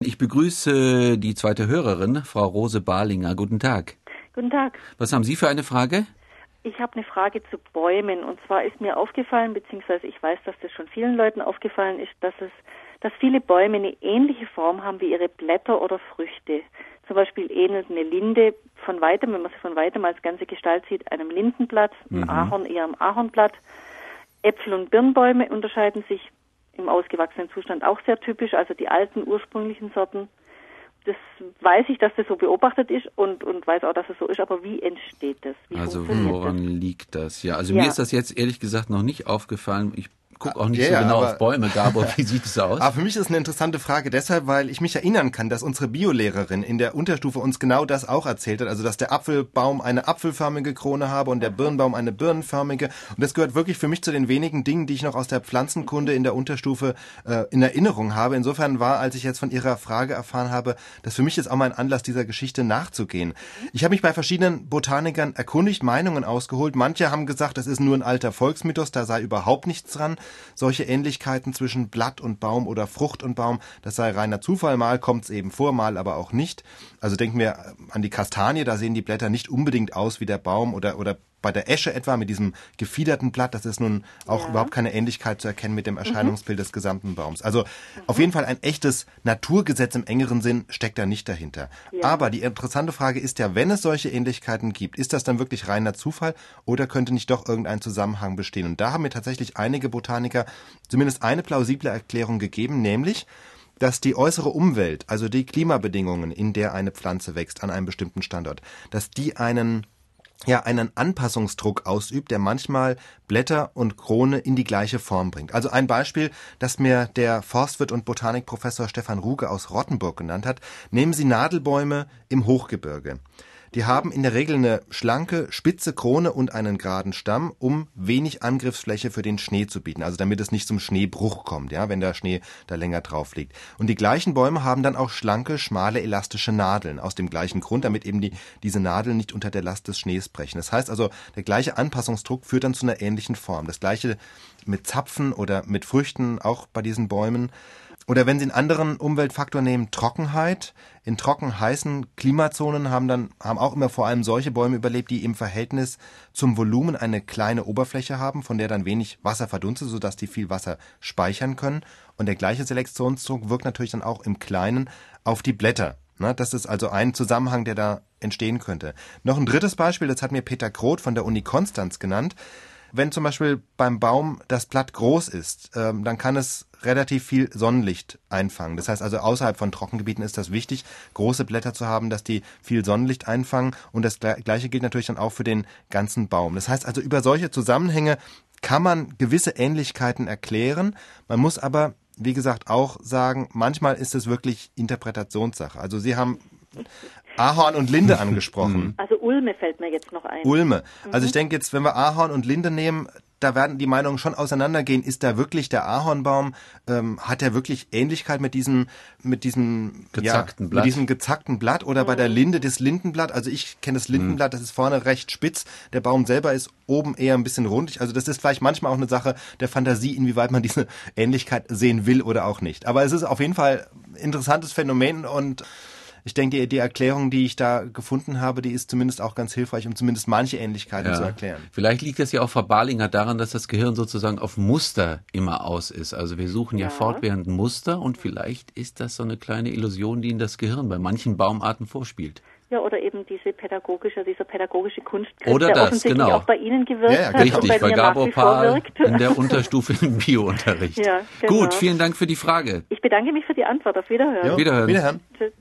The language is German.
Ich begrüße die zweite Hörerin, Frau Rose Barlinger. Guten Tag. Guten Tag. Was haben Sie für eine Frage? Ich habe eine Frage zu Bäumen. Und zwar ist mir aufgefallen, beziehungsweise ich weiß, dass das schon vielen Leuten aufgefallen ist, dass es, dass viele Bäume eine ähnliche Form haben wie ihre Blätter oder Früchte. Zum Beispiel ähnelt eine Linde von weitem, wenn man sie von weitem als ganze Gestalt sieht, einem Lindenblatt, ein mhm. Ahorn eher am Ahornblatt. Äpfel- und Birnbäume unterscheiden sich im ausgewachsenen Zustand auch sehr typisch, also die alten ursprünglichen Sorten. Das weiß ich, dass das so beobachtet ist und, und weiß auch, dass es so ist, aber wie entsteht das? Wie also woran das? liegt das? Ja, also ja. mir ist das jetzt ehrlich gesagt noch nicht aufgefallen. Ich gucke auch nicht ja, so genau auf Bäume, Gabor. Wie sieht es aus? Aber für mich ist es eine interessante Frage deshalb, weil ich mich erinnern kann, dass unsere Biolehrerin in der Unterstufe uns genau das auch erzählt hat. Also, dass der Apfelbaum eine apfelförmige Krone habe und der Birnbaum eine birnenförmige. Und das gehört wirklich für mich zu den wenigen Dingen, die ich noch aus der Pflanzenkunde in der Unterstufe äh, in Erinnerung habe. Insofern war, als ich jetzt von Ihrer Frage erfahren habe, dass für mich jetzt auch mal ein Anlass dieser Geschichte nachzugehen. Ich habe mich bei verschiedenen Botanikern erkundigt, Meinungen ausgeholt. Manche haben gesagt, das ist nur ein alter Volksmythos, da sei überhaupt nichts dran solche Ähnlichkeiten zwischen Blatt und Baum oder Frucht und Baum, das sei reiner Zufall. Mal kommt es eben vor, mal aber auch nicht. Also denken wir an die Kastanie, da sehen die Blätter nicht unbedingt aus wie der Baum oder, oder bei der Esche etwa mit diesem gefiederten Blatt, das ist nun auch ja. überhaupt keine Ähnlichkeit zu erkennen mit dem Erscheinungsbild mhm. des gesamten Baums. Also mhm. auf jeden Fall ein echtes Naturgesetz im engeren Sinn steckt da nicht dahinter. Ja. Aber die interessante Frage ist ja, wenn es solche Ähnlichkeiten gibt, ist das dann wirklich reiner Zufall oder könnte nicht doch irgendein Zusammenhang bestehen? Und da haben mir tatsächlich einige Botaniker zumindest eine plausible Erklärung gegeben, nämlich dass die äußere Umwelt, also die Klimabedingungen, in der eine Pflanze wächst an einem bestimmten Standort, dass die einen ja einen Anpassungsdruck ausübt, der manchmal Blätter und Krone in die gleiche Form bringt. Also ein Beispiel, das mir der Forstwirt und Botanikprofessor Stefan Ruge aus Rottenburg genannt hat. Nehmen Sie Nadelbäume im Hochgebirge. Die haben in der Regel eine schlanke, spitze Krone und einen geraden Stamm, um wenig Angriffsfläche für den Schnee zu bieten, also damit es nicht zum Schneebruch kommt, ja, wenn der Schnee da länger drauf liegt. Und die gleichen Bäume haben dann auch schlanke, schmale, elastische Nadeln aus dem gleichen Grund, damit eben die, diese Nadeln nicht unter der Last des Schnees brechen. Das heißt also, der gleiche Anpassungsdruck führt dann zu einer ähnlichen Form. Das gleiche mit Zapfen oder mit Früchten, auch bei diesen Bäumen. Oder wenn Sie einen anderen Umweltfaktor nehmen, Trockenheit. In trocken heißen Klimazonen haben dann, haben auch immer vor allem solche Bäume überlebt, die im Verhältnis zum Volumen eine kleine Oberfläche haben, von der dann wenig Wasser verdunstet, sodass die viel Wasser speichern können. Und der gleiche Selektionsdruck wirkt natürlich dann auch im Kleinen auf die Blätter. Das ist also ein Zusammenhang, der da entstehen könnte. Noch ein drittes Beispiel, das hat mir Peter Kroth von der Uni Konstanz genannt. Wenn zum Beispiel beim Baum das Blatt groß ist, ähm, dann kann es relativ viel Sonnenlicht einfangen. Das heißt also, außerhalb von Trockengebieten ist das wichtig, große Blätter zu haben, dass die viel Sonnenlicht einfangen. Und das Gleiche gilt natürlich dann auch für den ganzen Baum. Das heißt also, über solche Zusammenhänge kann man gewisse Ähnlichkeiten erklären. Man muss aber, wie gesagt, auch sagen, manchmal ist es wirklich Interpretationssache. Also Sie haben Ahorn und Linde angesprochen. Mhm. Also Ulme fällt mir jetzt noch ein. Ulme. Also ich denke jetzt, wenn wir Ahorn und Linde nehmen, da werden die Meinungen schon auseinandergehen. Ist da wirklich der Ahornbaum, ähm, hat er wirklich Ähnlichkeit mit diesem, mit diesem gezackten ja, Blatt, mit diesem gezackten Blatt oder mhm. bei der mhm. Linde das Lindenblatt? Also ich kenne das Lindenblatt, das ist vorne recht spitz. Der Baum selber ist oben eher ein bisschen rundig. Also das ist vielleicht manchmal auch eine Sache der Fantasie, inwieweit man diese Ähnlichkeit sehen will oder auch nicht. Aber es ist auf jeden Fall interessantes Phänomen und ich denke, die, die Erklärung, die ich da gefunden habe, die ist zumindest auch ganz hilfreich, um zumindest manche Ähnlichkeiten ja. zu erklären. Vielleicht liegt es ja auch Frau Barlinger daran, dass das Gehirn sozusagen auf Muster immer aus ist. Also wir suchen ja, ja fortwährend Muster und vielleicht ist das so eine kleine Illusion, die in das Gehirn bei manchen Baumarten vorspielt. Ja, oder eben diese pädagogische, dieser pädagogische Kunstkreis, oder der das, offensichtlich genau. auch bei Ihnen gewirkt ja, ja, hat. Richtig, bei, bei Gabor Pahl in der Unterstufe im Biounterricht. Ja, genau. Gut, vielen Dank für die Frage. Ich bedanke mich für die Antwort. Auf Wiederhören. Ja, Wiederhören. Wiederhören. Tschüss.